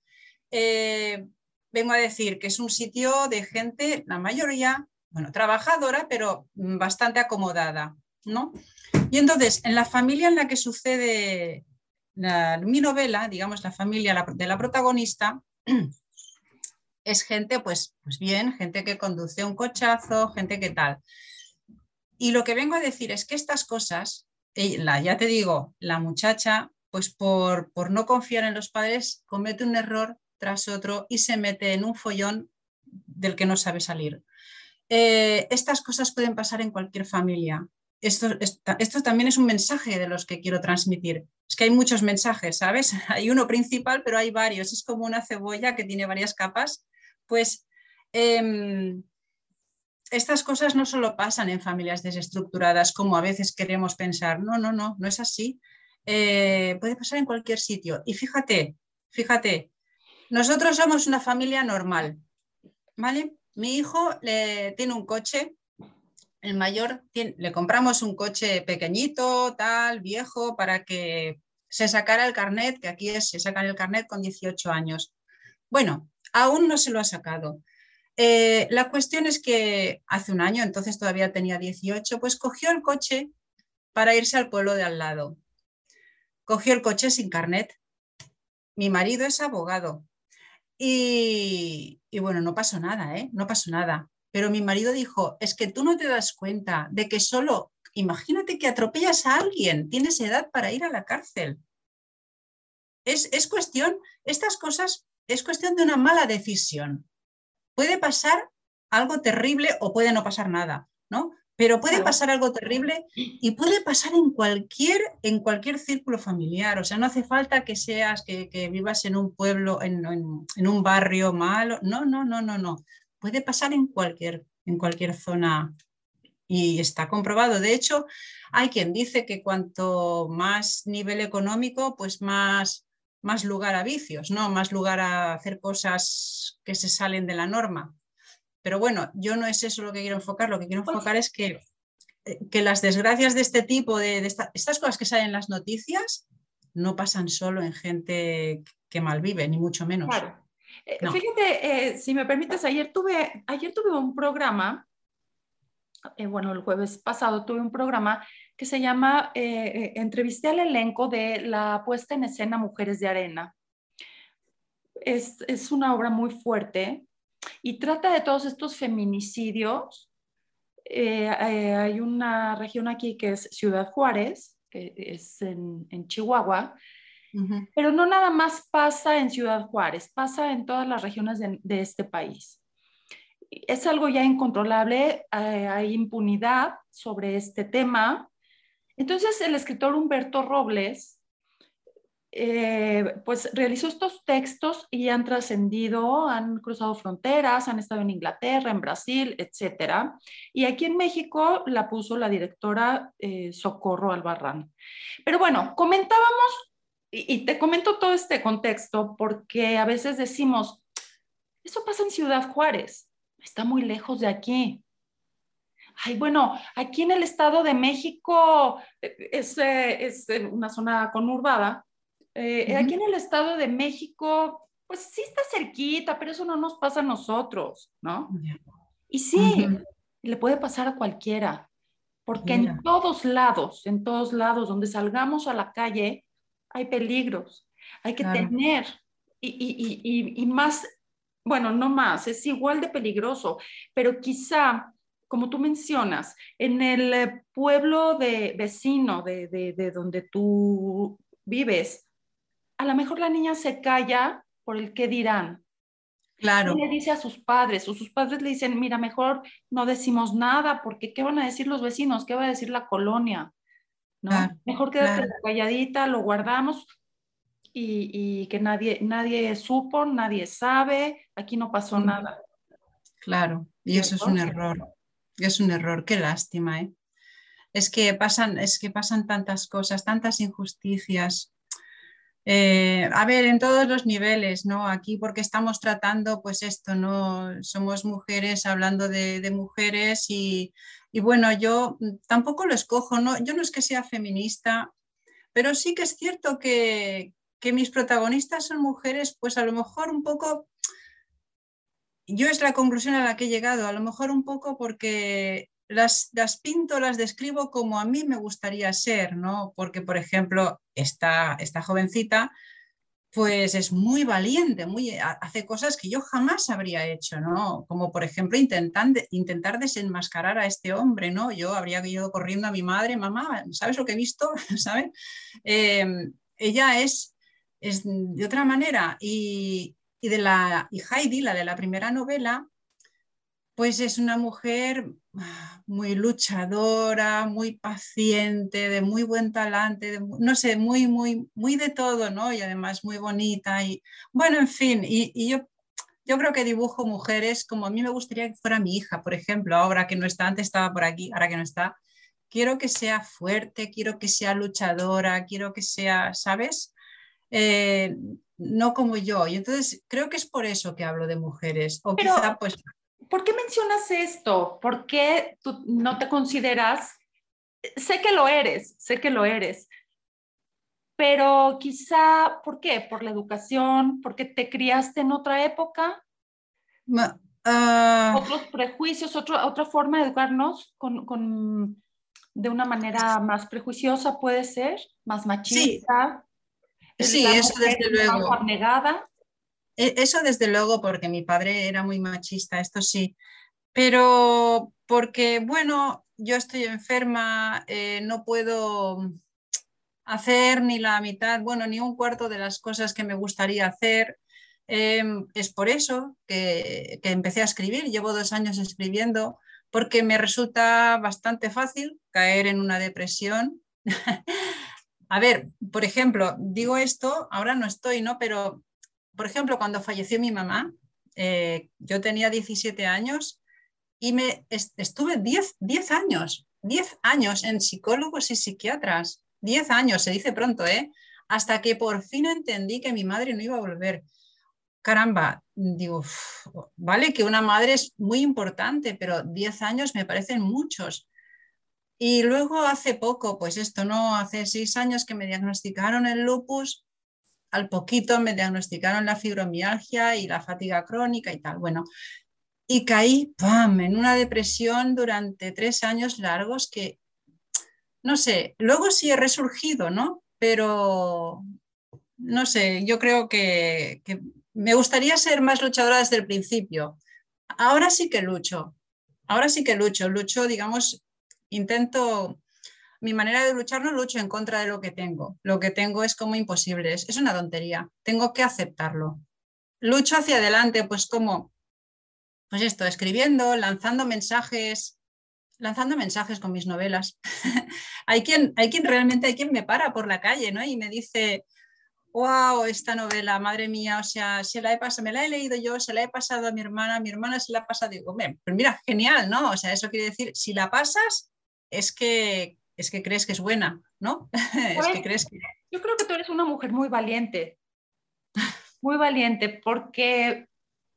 Eh, vengo a decir que es un sitio de gente, la mayoría, bueno, trabajadora, pero bastante acomodada, ¿no? Y entonces, en la familia en la que sucede mi novela, digamos, la familia de la protagonista, es gente, pues, pues bien, gente que conduce un cochazo, gente que tal. Y lo que vengo a decir es que estas cosas, eh, ya te digo, la muchacha, pues por, por no confiar en los padres, comete un error tras otro y se mete en un follón del que no sabe salir. Eh, estas cosas pueden pasar en cualquier familia. Esto, también es un mensaje de los que quiero transmitir. Es que hay muchos mensajes, ¿sabes? Hay uno principal, pero hay varios. Es como una cebolla que tiene varias capas. Pues em, estas cosas no solo pasan en familias desestructuradas, como a veces queremos pensar. No, no, no, no es así. Eh, puede pasar en cualquier sitio. Y fíjate, fíjate, nosotros somos una familia normal, ¿vale? Mi hijo le, tiene un coche, el mayor le compramos un coche pequeñito, tal, viejo, para que se sacara el carnet, que aquí se sacan el carnet con 18 años. Bueno, aún no se lo ha sacado. Eh, la cuestión es que hace un año, entonces todavía tenía 18, pues cogió el coche para irse al pueblo de al lado. Cogió el coche sin carnet. Mi marido es abogado. Y, bueno, no pasó nada, ¿eh? No pasó nada. Pero mi marido dijo, es que tú no te das cuenta de que solo, imagínate que atropellas a alguien, tienes edad para ir a la cárcel. Es, es cuestión, estas cosas, es cuestión de una mala decisión. Puede pasar algo terrible o puede no pasar nada, ¿no? Pero puede pasar algo terrible y puede pasar en cualquier, en cualquier círculo familiar. O sea, no hace falta que seas, que, vivas en un pueblo, en, un barrio malo. No, no, no, no, no. Puede pasar en cualquier, en cualquier zona y está comprobado. De hecho, hay quien dice que cuanto más nivel económico, pues más, más lugar a vicios, ¿no? Más lugar a hacer cosas que se salen de la norma. Pero bueno, yo no es eso lo que quiero enfocar, lo que quiero enfocar es que, eh, que las desgracias de este tipo, de, estas cosas que salen en las noticias, no pasan solo en gente que malvive, ni mucho menos. Claro. Eh, fíjate, eh, si me permites, ayer tuve, ayer tuve un programa, bueno, el jueves pasado tuve un programa que se llama Entrevisté al elenco de la puesta en escena Mujeres de Arena. Es, es una obra muy fuerte, y trata de todos estos feminicidios. Eh, eh, hay una región aquí que es Ciudad Juárez, que es en, Chihuahua, pero no nada más pasa en Ciudad Juárez, pasa en todas las regiones de, este país. Es algo ya incontrolable, eh, hay impunidad sobre este tema. Entonces el escritor Humberto Robles eh, pues realizó estos textos y han trascendido, han cruzado fronteras, han estado en Inglaterra, en Brasil, etcétera. Y aquí en México la puso la directora eh, Socorro Albarrán. Pero bueno, comentábamos, y, y te comento todo este contexto porque a veces decimos, eso pasa en Ciudad Juárez, está muy lejos de aquí. Ay, bueno, aquí en el Estado de México eh, es, es una zona conurbada, eh, aquí en el Estado de México, pues sí está cerquita, pero eso no nos pasa a nosotros, ¿no? Y sí, le puede pasar a cualquiera, porque en todos lados, en todos lados donde salgamos a la calle, hay peligros. Hay que tener, y, y, y, y, más, bueno, no más, es igual de peligroso, pero quizá, como tú mencionas, en el pueblo de vecino de, de, de donde tú vives, a lo mejor la niña se calla por el qué dirán. Claro. Y le dice a sus padres, o sus padres le dicen, mira, mejor no decimos nada, porque ¿qué van a decir los vecinos? ¿Qué va a decir la colonia? ¿No? mejor quédate calladita, lo guardamos y, que nadie, nadie supo, nadie sabe, aquí no pasó nada. Claro, y eso es un error. Es un error, qué lástima, ¿eh? Es que pasan, es que pasan tantas cosas, tantas injusticias. Eh, a ver, en todos los niveles, ¿no? Aquí porque estamos tratando, pues esto, ¿no? Somos mujeres hablando de, mujeres y, bueno, yo tampoco lo escojo, ¿no? Yo no es que sea feminista, pero sí que es cierto que, que mis protagonistas son mujeres, pues a lo mejor un poco, yo es la conclusión a la que he llegado, a lo mejor un poco porque las, las, pinto, las describo como a mí me gustaría ser, ¿no? Porque, por ejemplo, esta, esta jovencita pues es muy valiente, muy, hace cosas que yo jamás habría hecho, ¿no? Como por ejemplo intentar, desenmascarar a este hombre, ¿no? Yo habría ido corriendo a mi madre, mamá, ¿sabes lo que he visto? ¿Sabes? Em, ella es, es de otra manera y, y, de la, y Heidi, la de la primera novela, pues es una mujer ah, muy luchadora, muy paciente, de muy buen talante, no sé, muy, muy, muy de todo, ¿no? Y además muy bonita. Y bueno, en fin, y, yo, yo creo que dibujo mujeres como a mí me gustaría que fuera mi hija, por ejemplo, ahora que no está, antes estaba por aquí, ahora que no está. Quiero que sea fuerte, quiero que sea luchadora, quiero que sea, ¿sabes? Eh, no como yo. Y entonces creo que es por eso que hablo de mujeres. O quizá pues ¿por qué mencionas esto? ¿Por qué tú no te consideras? Sé que lo eres, sé que lo eres, pero quizá, ¿por qué? ¿Por la educación? ¿Porque te criaste en otra época? Ah. ¿Otros prejuicios? Otra, ¿Otra forma de educarnos con, de una manera más prejuiciosa puede ser? ¿Más machista? Sí, eso desde luego. E, eso desde luego, porque mi padre era muy machista, esto sí, pero porque, bueno, yo estoy enferma, eh, no puedo hacer ni la mitad, bueno, ni un cuarto de las cosas que me gustaría hacer. Em, es por eso que, que empecé a escribir, llevo dos años escribiendo, porque me resulta bastante fácil caer en una depresión. a ver, por ejemplo, digo esto, ahora no estoy, ¿no? Pero por ejemplo, cuando falleció mi mamá, eh, yo tenía 17 años y me estuve 10, 10 años, 10 años en psicólogos y psiquiatras, 10 años, se dice pronto, ¿eh? Hasta que por fin entendí que mi madre no iba a volver. Caramba, digo, vale que una madre es muy importante, pero 10 años me parecen muchos. Y luego hace poco, pues esto no, hace 6 años que me diagnosticaron el lupus al poquito me diagnosticaron la fibromialgia y la fatiga crónica y tal. Bueno, y caí, en una depresión durante tres años largos que, no sé, luego sí he resurgido, ¿no? Pero, no sé, yo creo que, que me gustaría ser más luchadora desde el principio. Ahora sí que lucho, ahora sí que lucho, lucho, digamos, intento mi manera de luchar no lucho en contra de lo que tengo. Lo que tengo es como imposible, es, una tontería. Tengo que aceptarlo. Lucho hacia adelante, pues como, pues esto, escribiendo, lanzando mensajes, lanzando mensajes con mis novelas. hay, quien, hay quien realmente, hay quien me para por la calle, ¿no? Y me dice, wow, esta novela, madre mía, o sea, se la he pasado, me la he leído yo, se la he pasado a mi hermana, mi hermana se la ha pasado, digo, pues mira, genial, ¿no? O sea, eso quiere decir, si la pasas, es que, es que crees que es buena, ¿no? es que crees que... Yo creo que tú eres una mujer muy valiente, muy valiente, porque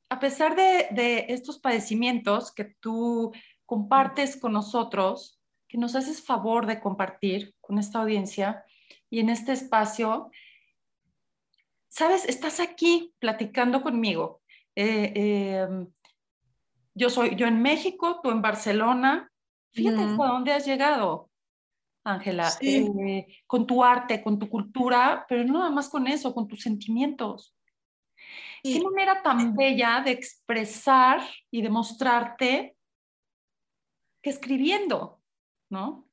a pesar de, estos padecimientos que tú compartes con nosotros, que nos haces favor de compartir con esta audiencia y en este espacio, sabes, estás aquí platicando conmigo. Eh, em, yo soy yo en México, tú en Barcelona. Fíjate hasta dónde has llegado. Ángela, eh, con tu arte, con tu cultura, pero no nada más con eso, con tus sentimientos. Qué manera tan bella de expresar y de mostrarte que escribiendo, ¿no?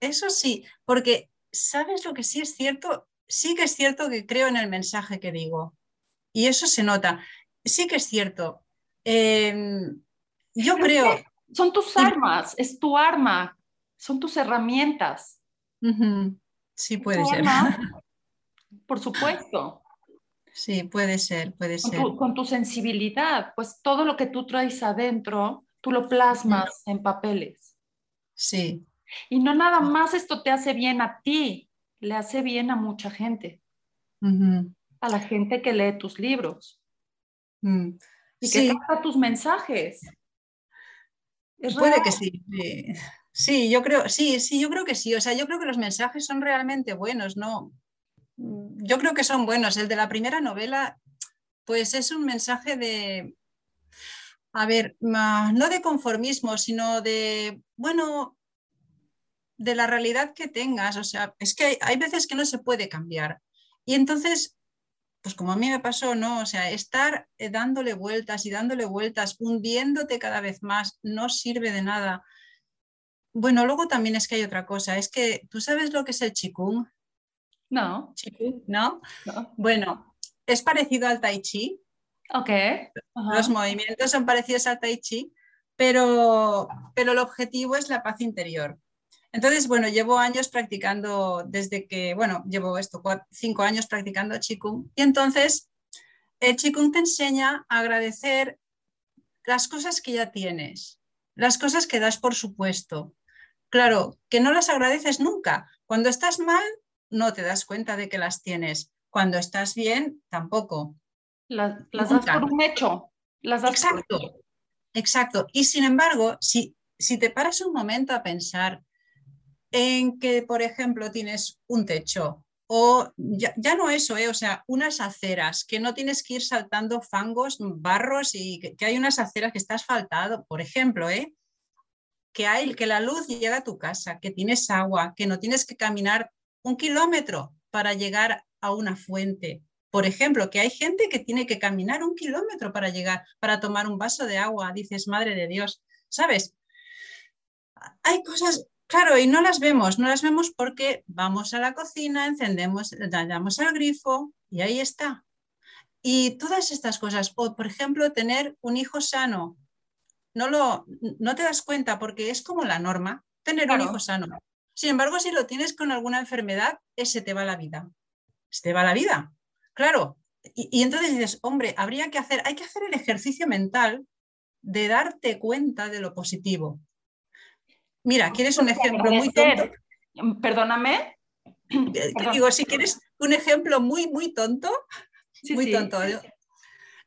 Eso sí, porque sabes lo que sí es cierto, sí que es cierto que creo en el mensaje que digo. Y eso se nota. Sí que es cierto. Em, yo creo... Son tus armas, es tu arma son tus herramientas. Sí, puede ser. por supuesto. Sí, puede ser, puede con ser. Tu, con tu sensibilidad, pues todo lo que tú traes adentro, tú lo plasmas en papeles. Sí. Y no nada más esto te hace bien a ti, le hace bien a mucha gente. A la gente que lee tus libros. Mm. Y que trata tus mensajes. Puede que sí. Sí, yo creo, sí, sí, yo creo que sí. O sea, yo creo que los mensajes son realmente buenos, ¿no? Mm, yo creo que son buenos. El de la primera novela, pues es un mensaje de, a ver, no de conformismo, sino de, bueno, de la realidad que tengas. O sea, es que hay, veces que no se puede cambiar. Y entonces, pues como a mí me pasó, ¿no? O sea, estar eh, dándole vueltas y dándole vueltas, hundiéndote cada vez más, no sirve de nada. Bueno, luego también es que hay otra cosa, es que tú sabes lo que es el chikung. No. ¿no? Bueno, es parecido al tai chi. Ok. Los movimientos son parecidos al tai chi, pero, pero el objetivo es la paz interior. Entonces, bueno, llevo años practicando desde que, bueno, llevo esto, cinco años practicando Qigong. Y entonces, el Qigong te enseña a agradecer las cosas que ya tienes, las cosas que das por supuesto. Claro, que no las agradeces nunca. Cuando estás mal, no te das cuenta de que las tienes. Cuando estás bien, tampoco. Las, das por un hecho. Las das exacto, exacto. Y sin embargo, si, si te paras un momento a pensar en que, por ejemplo, tienes un techo o ya, no eso, ¿eh? o sea, unas aceras, que no tienes que ir saltando fangos, barros y que, hay unas aceras que estás faltado, por ejemplo, ¿eh? Que, hay, que la luz llega a tu casa, que tienes agua, que no tienes que caminar un kilómetro para llegar a una fuente. Por ejemplo, que hay gente que tiene que caminar un kilómetro para llegar, para tomar un vaso de agua. Dices, madre de Dios, ¿sabes? Hay cosas, Claro, y no las vemos, no las vemos porque vamos a la cocina, encendemos, damos al grifo y ahí está. Y todas estas cosas, o por ejemplo, tener un hijo sano, no, lo, no te das cuenta porque es como la norma, tener un hijo sano. Sin embargo, si lo tienes con alguna enfermedad, ese te va la vida. Se te va la vida. Claro. Y, y entonces dices, hombre, habría que hacer, hay que hacer el ejercicio mental de darte cuenta de lo positivo. Mira, ¿quieres un ejemplo muy tonto? Perdóname. Eh, digo, si quieres un ejemplo muy, muy tonto, muy tonto.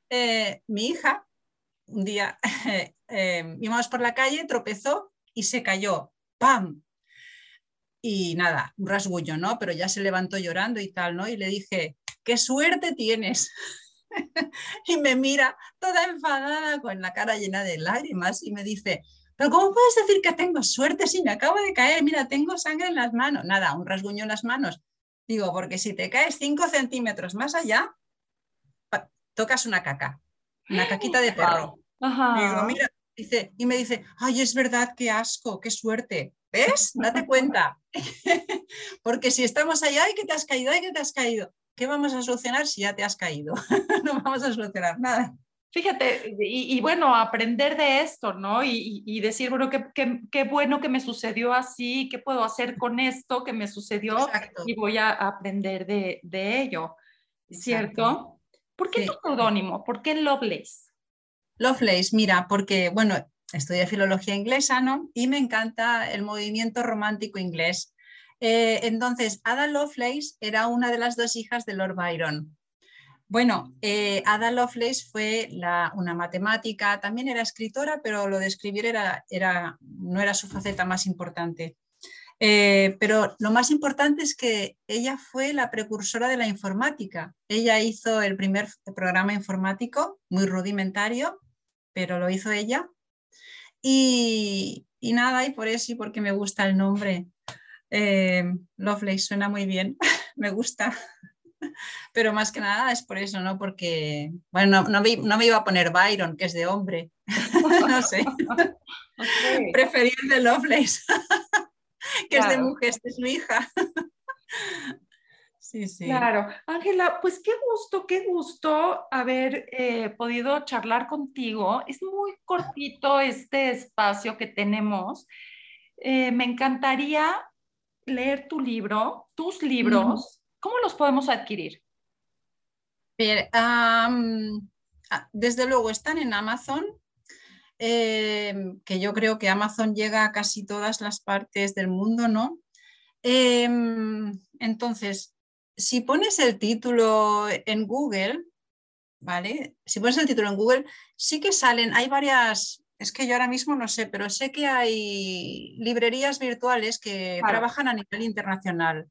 Eh, mi hija, un día eh, íbamos por la calle, tropezó y se cayó. ¡Pam! Y nada, un rasguño, ¿no? Pero ya se levantó llorando y tal, ¿no? Y le dije, ¡qué suerte tienes! y me mira toda enfadada con la cara llena de lágrimas y me dice, pero ¿cómo puedes decir que tengo suerte si me acabo de caer? Mira, tengo sangre en las manos. Nada, un rasguño en las manos. Digo, porque si te caes 5 centímetros más allá, tocas una caca, una caquita de perro. Digo, mira, dice, y me dice, ay, es verdad, qué asco, qué suerte. ¿Ves? Date cuenta. porque si estamos allá, ay, que te has caído, ay, que te has caído. ¿Qué vamos a solucionar si ya te has caído? no vamos a solucionar nada. Fíjate, y, bueno, aprender de esto, ¿no? Y, decir, bueno, qué, bueno que me sucedió así, qué puedo hacer con esto que me sucedió y voy a aprender de, ello, ¿cierto? ¿Por qué tu seudónimo? ¿Por qué Lovelace? Lovelace, mira, porque, bueno, estudié filología inglesa, ¿no? Y me encanta el movimiento romántico inglés. Eh, entonces, Ada Lovelace era una de las dos hijas de Lord Byron. Bueno, eh, Ada Lovelace fue una matemática, también era escritora, pero lo de escribir era, era, no era su faceta más importante. Eh, pero lo más importante es que ella fue la precursora de la informática. Ella hizo el primer programa informático, muy rudimentario, pero lo hizo ella. Y, nada, y por eso y porque me gusta el nombre. Eh, Lovelace suena muy bien, me gusta. Pero más que nada es por eso, ¿no? Porque, bueno, no, me, iba a poner Byron, que es de hombre. no sé. Preferir de Lovelace, que es de mujer, es su hija. Sí, sí. Claro. Ángela, pues qué gusto, qué gusto haber eh, podido charlar contigo. Es muy cortito este espacio que tenemos. Eh, me encantaría leer tu libro, tus libros. ¿Cómo los podemos adquirir? Ah, desde luego están en Amazon, em, que yo creo que Amazon llega a casi todas las partes del mundo, ¿no? Em, entonces, si pones el título en Google, ¿vale? Si pones el título en Google, sí que salen, hay varias, es que yo ahora mismo no sé, pero sé que hay librerías virtuales que trabajan a nivel internacional.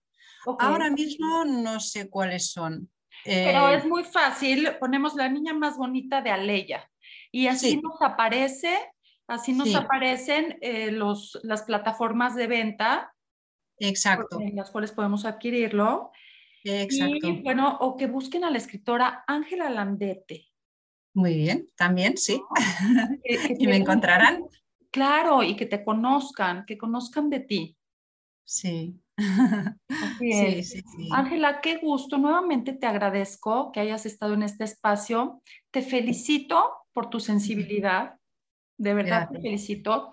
Ahora mismo no sé cuáles son. Pero es eh, muy fácil, ponemos la niña más bonita de Aleya y así nos aparece, así nos aparecen eh, los, las plataformas de venta. Exacto. En las cuales podemos adquirirlo. Exacto. Y bueno, o que busquen a la escritora Ángela Landete. Muy bien, también sí. y me encontrarán. Claro, y que te conozcan, que conozcan de ti. Sí. Es. Sí, sí, Ángela, qué gusto. Nuevamente te agradezco que hayas estado en este espacio. Te felicito por tu sensibilidad. De verdad te felicito.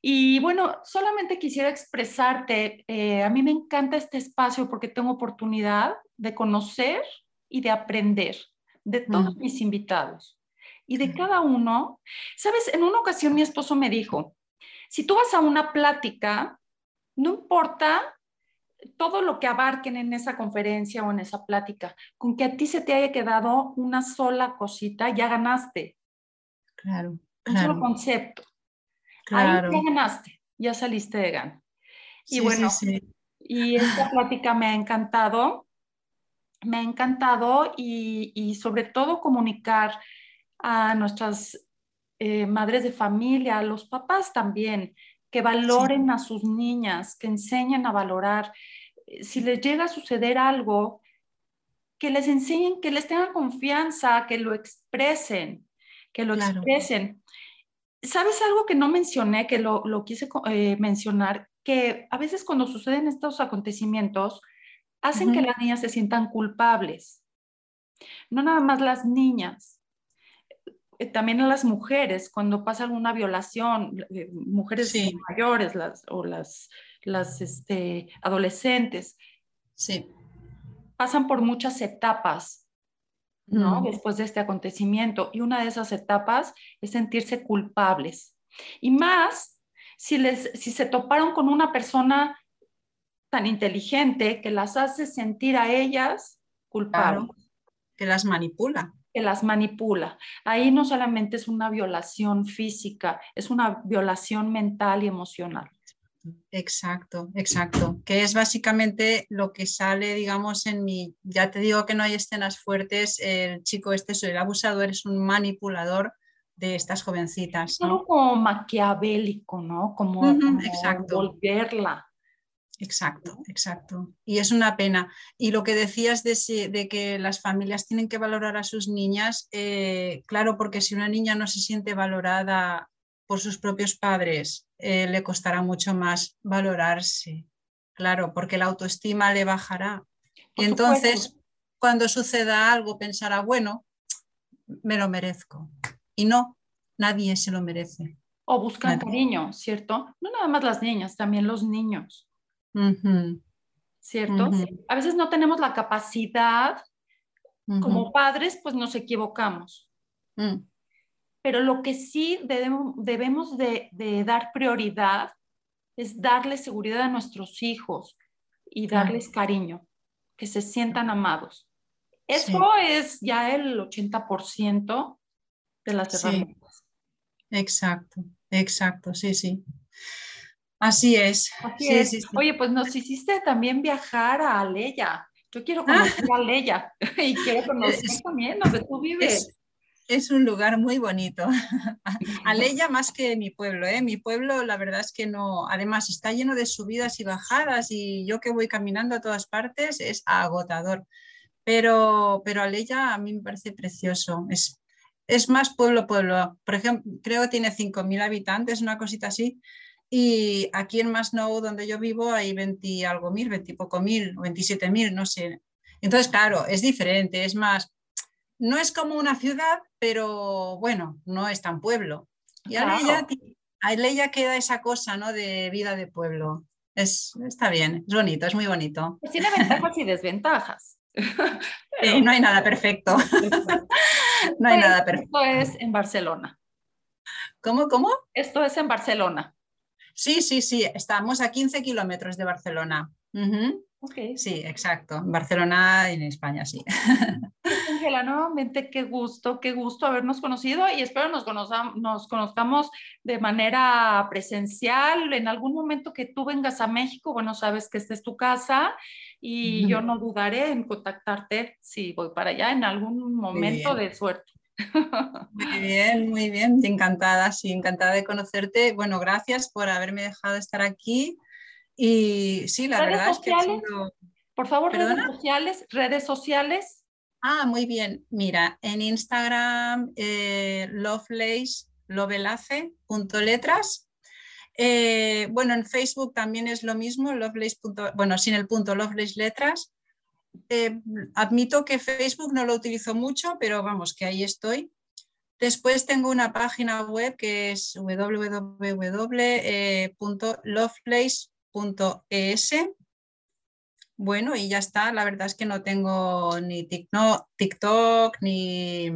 Y bueno, solamente quisiera expresarte, eh, a mí me encanta este espacio porque tengo oportunidad de conocer y de aprender de todos mm. mis invitados y de cada uno. Sabes, en una ocasión mi esposo me dijo, si tú vas a una plática, no importa todo lo que abarquen en esa conferencia o en esa plática, con que a ti se te haya quedado una sola cosita, ya ganaste. Claro. Un solo concepto. Claro. Ahí ya ganaste, ya saliste de gana. Y bueno, y esta plática me ha encantado, me ha encantado y, sobre todo comunicar a nuestras eh, madres de familia, a los papás también, que valoren a sus niñas, que enseñen a valorar. Si les llega a suceder algo, que les enseñen, que les tengan confianza, que lo expresen, que lo expresen. ¿Sabes algo que no mencioné, que lo, quise eh, mencionar? Que a veces cuando suceden estos acontecimientos, hacen que las niñas se sientan culpables. No nada más las niñas, eh, también a las mujeres, cuando pasa alguna violación, eh, mujeres mayores las, o las, las este, adolescentes, sí. pasan por muchas etapas ¿no? Después de este acontecimiento. Y una de esas etapas es sentirse culpables. Y más si, les, si se toparon con una persona tan inteligente que las hace sentir a ellas culpables. que las manipula. Que las manipula. Ahí no solamente es una violación física, es una violación mental y emocional. Exacto, exacto. Que es básicamente lo que sale, digamos, en mi. Ya te digo que no hay escenas fuertes. El chico este, el abusador, es un manipulador de estas jovencitas. ¿no? Como maquiavélico, ¿no? Como, exacto. volverla. Exacto, exacto. Y es una pena. Y lo que decías de, que las familias tienen que valorar a sus niñas, eh, claro, porque si una niña no se siente valorada por sus propios padres, eh, le costará mucho más valorarse, claro, porque la autoestima le bajará. y entonces, cuando suceda algo, pensará, bueno, me lo merezco. Y no, nadie se lo merece. O buscan cariño, ¿cierto? No nada más las niñas, también los niños. ¿Cierto? A veces no tenemos la capacidad, como padres, pues nos equivocamos. Pero lo que sí debemos, debemos de, dar prioridad es darle seguridad a nuestros hijos y darles cariño, que se sientan amados. Eso es ya el 80% de las herramientas. Exacto, exacto, sí, sí. Así es. Así es. Oye, pues nos hiciste también viajar a Aleya. Yo quiero conocer a Aleya y quiero conocer también donde tú vives es un lugar muy bonito. Aleya más que mi pueblo, ¿eh? Mi pueblo la verdad es que no, además está lleno de subidas y bajadas y yo que voy caminando a todas partes es agotador. Pero, pero Aleya a mí me parece precioso. Es, es más pueblo, pueblo. Por ejemplo, creo que tiene 5.000 habitantes, una cosita así. Y aquí en Masnou, donde yo vivo, hay 20 algo mil, 20 poco mil, 27 mil, no sé. Entonces, claro, es diferente, es más, no es como una ciudad, pero bueno, no es tan pueblo. Y a ella queda esa cosa ¿no? de vida de pueblo. Es, está bien, es bonito, es muy bonito. Pues tiene ventajas y desventajas. no hay nada perfecto. no hay nada perfecto. Esto es en Barcelona. ¿Cómo, cómo? Esto es en Barcelona. Sí, sí, sí, estamos a 15 kilómetros de Barcelona. Sí, exacto. Barcelona en España, sí. Ángela, nuevamente qué gusto, qué gusto habernos conocido y espero nos, nos conozcamos de manera presencial. En algún momento que tú vengas a México, bueno, sabes que esta es tu casa y yo no dudaré en contactarte si voy para allá en algún momento de suerte. Muy bien, muy bien, encantada, sí, encantada de conocerte. Bueno, gracias por haberme dejado estar aquí y sí, la verdad es que sido... Por favor, redes sociales, redes sociales. Ah, muy bien. Mira, en Instagram, eh, lovelace, lovelace.letras. Eh, bueno, en Facebook también es lo mismo, lovelace. Bueno, sin el punto, lovelace letras. Eh, admito que Facebook no lo utilizo mucho, pero vamos, que ahí estoy. Después tengo una página web que es www.lovelace.es. Bueno, y ya está. La verdad es que no tengo ni TikTok, ni...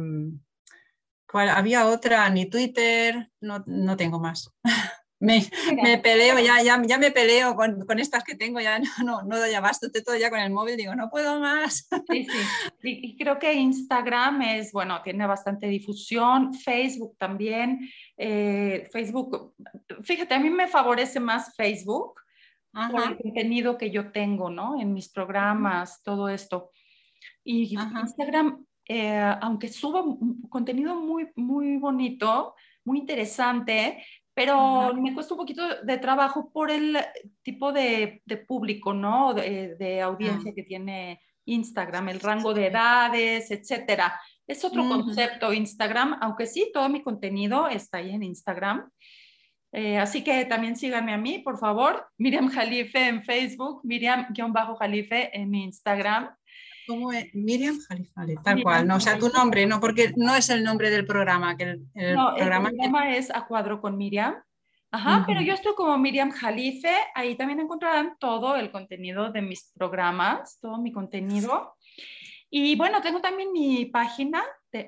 Había otra, ni Twitter, no, no tengo más. me, peleo, ya, ya, me peleo con, estas que tengo, ya no, no, doy abasto, estoy todo ya con el móvil, digo, no puedo más. Y, creo que Instagram es, bueno, tiene bastante difusión, Facebook también. Eh, Facebook, fíjate, a mí me favorece más Facebook por el contenido que yo tengo, ¿no? En mis programas, todo esto. Y Instagram, eh, aunque subo contenido muy, muy bonito, muy interesante, pero me cuesta un poquito de trabajo por el tipo de, público, ¿no? De, audiencia ah. que tiene Instagram, el rango de edades, etcétera. Es otro concepto Instagram, aunque sí, todo mi contenido está ahí en Instagram. Eh, así que también síganme a mí, por favor. Miriam Jalife en Facebook, Miriam-Jalife en Instagram. ¿Cómo es? Miriam Jalifale, tal cual, no, o sea, tu nombre, no, porque no es el nombre del programa, que el, programa... el programa es A Cuadro con Miriam. Ajá, pero yo estoy como Miriam Jalife, ahí también encontrarán todo el contenido de mis programas, todo mi contenido. Y bueno, tengo también mi página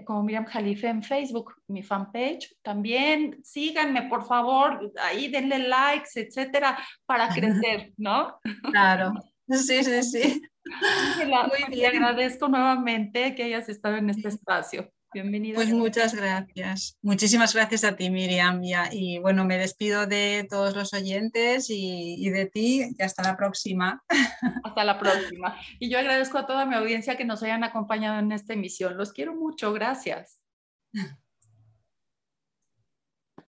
como Miriam Jalife en Facebook, mi fanpage. También síganme, por favor, ahí denle likes, etcétera, para crecer, ¿no? Claro, sí, sí, sí. Muy bien. Te agradezco nuevamente que hayas estado en este espacio. Bienvenida. Pues muchas gracias. Muchísimas gracias a ti, Miriam. Y, bueno, me despido de todos los oyentes y, y, de ti y hasta la próxima. Hasta la próxima. Y yo agradezco a toda mi audiencia que nos hayan acompañado en esta emisión. Los quiero mucho. Gracias.